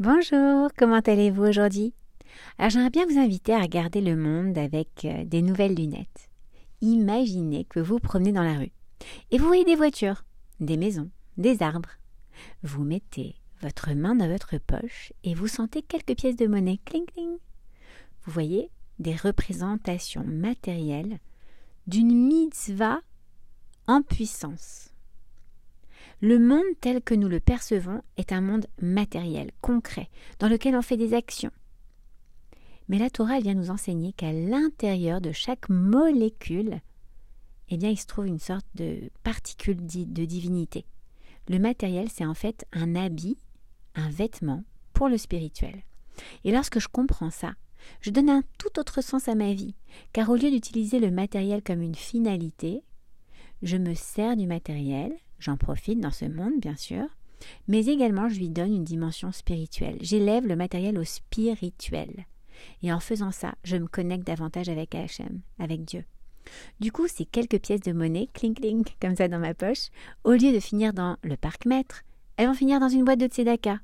Bonjour, comment allez-vous aujourd'hui? Alors j'aimerais bien vous inviter à regarder le monde avec euh, des nouvelles lunettes. Imaginez que vous promenez dans la rue et vous voyez des voitures, des maisons, des arbres. Vous mettez votre main dans votre poche et vous sentez quelques pièces de monnaie, cling cling. Vous voyez des représentations matérielles d'une mitzvah en puissance. Le monde tel que nous le percevons est un monde matériel, concret, dans lequel on fait des actions. Mais la Torah vient nous enseigner qu'à l'intérieur de chaque molécule, eh bien, il se trouve une sorte de particule de divinité. Le matériel, c'est en fait un habit, un vêtement pour le spirituel. Et lorsque je comprends ça, je donne un tout autre sens à ma vie, car au lieu d'utiliser le matériel comme une finalité, je me sers du matériel, j'en profite dans ce monde bien sûr, mais également je lui donne une dimension spirituelle. J'élève le matériel au spirituel. Et en faisant ça, je me connecte davantage avec Hachem, avec Dieu. Du coup, ces quelques pièces de monnaie, clink clink, comme ça dans ma poche, au lieu de finir dans le parc maître, elles vont finir dans une boîte de tzedaka.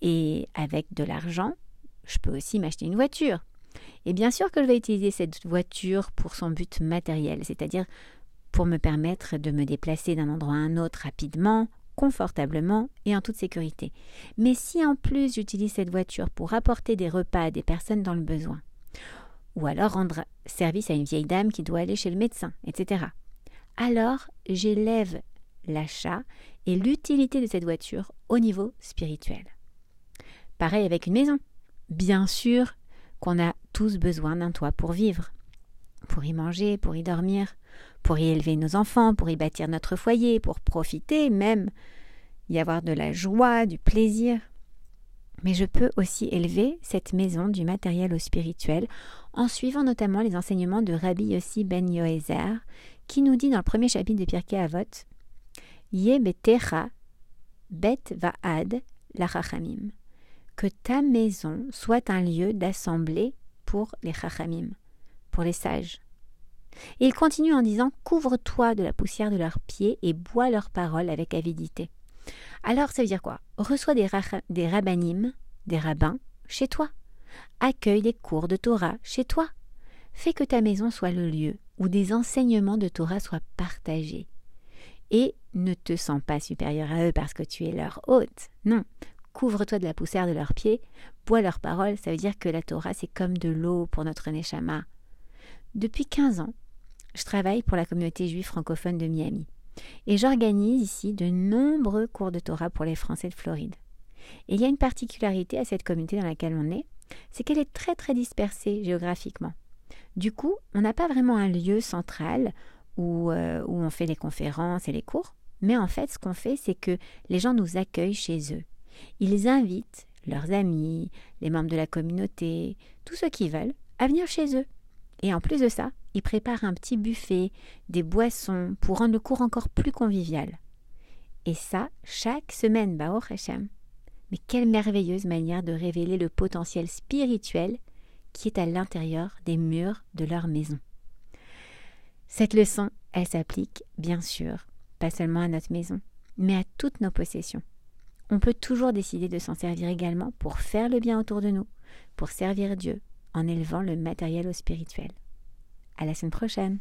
Et avec de l'argent, je peux aussi m'acheter une voiture. Et bien sûr que je vais utiliser cette voiture pour son but matériel, c'est-à-dire pour me permettre de me déplacer d'un endroit à un autre rapidement, confortablement et en toute sécurité. Mais si en plus j'utilise cette voiture pour apporter des repas à des personnes dans le besoin, ou alors rendre service à une vieille dame qui doit aller chez le médecin, etc., alors j'élève l'achat et l'utilité de cette voiture au niveau spirituel. Pareil avec une maison. Bien sûr qu'on a tous besoin d'un toit pour vivre, pour y manger, pour y dormir, pour y élever nos enfants, pour y bâtir notre foyer, pour profiter même, y avoir de la joie, du plaisir. Mais je peux aussi élever cette maison du matériel au spirituel en suivant notamment les enseignements de Rabbi Yossi ben Yoézer, qui nous dit dans le premier chapitre de Pirkei Avot Ye betecha bet vaad lachachamim que ta maison soit un lieu d'assemblée pour les chachamim, pour les sages. Il continue en disant Couvre-toi de la poussière de leurs pieds et bois leurs paroles avec avidité. Alors, ça veut dire quoi? Reçois des, rabbinim, des rabbins, chez toi. Accueille des cours de Torah chez toi. Fais que ta maison soit le lieu où des enseignements de Torah soient partagés. Et ne te sens pas supérieur à eux parce que tu es leur hôte. Non. Couvre-toi de la poussière de leurs pieds, bois leurs paroles, ça veut dire que la Torah c'est comme de l'eau pour notre Neshama. Depuis 15 ans, je travaille pour la communauté juive francophone de Miami et j'organise ici de nombreux cours de Torah pour les Français de Floride. Et il y a une particularité à cette communauté dans laquelle on est, c'est qu'elle est très très dispersée géographiquement. Du coup, on n'a pas vraiment un lieu central où, euh, où on fait les conférences et les cours, mais en fait ce qu'on fait c'est que les gens nous accueillent chez eux. Ils invitent leurs amis, les membres de la communauté, tous ceux qui veulent, à venir chez eux. Et en plus de ça, il prépare un petit buffet, des boissons pour rendre le cours encore plus convivial. Et ça, chaque semaine, Bao Hashem. Mais quelle merveilleuse manière de révéler le potentiel spirituel qui est à l'intérieur des murs de leur maison. Cette leçon, elle s'applique, bien sûr, pas seulement à notre maison, mais à toutes nos possessions. On peut toujours décider de s'en servir également pour faire le bien autour de nous, pour servir Dieu, en élevant le matériel au spirituel. À la semaine prochaine!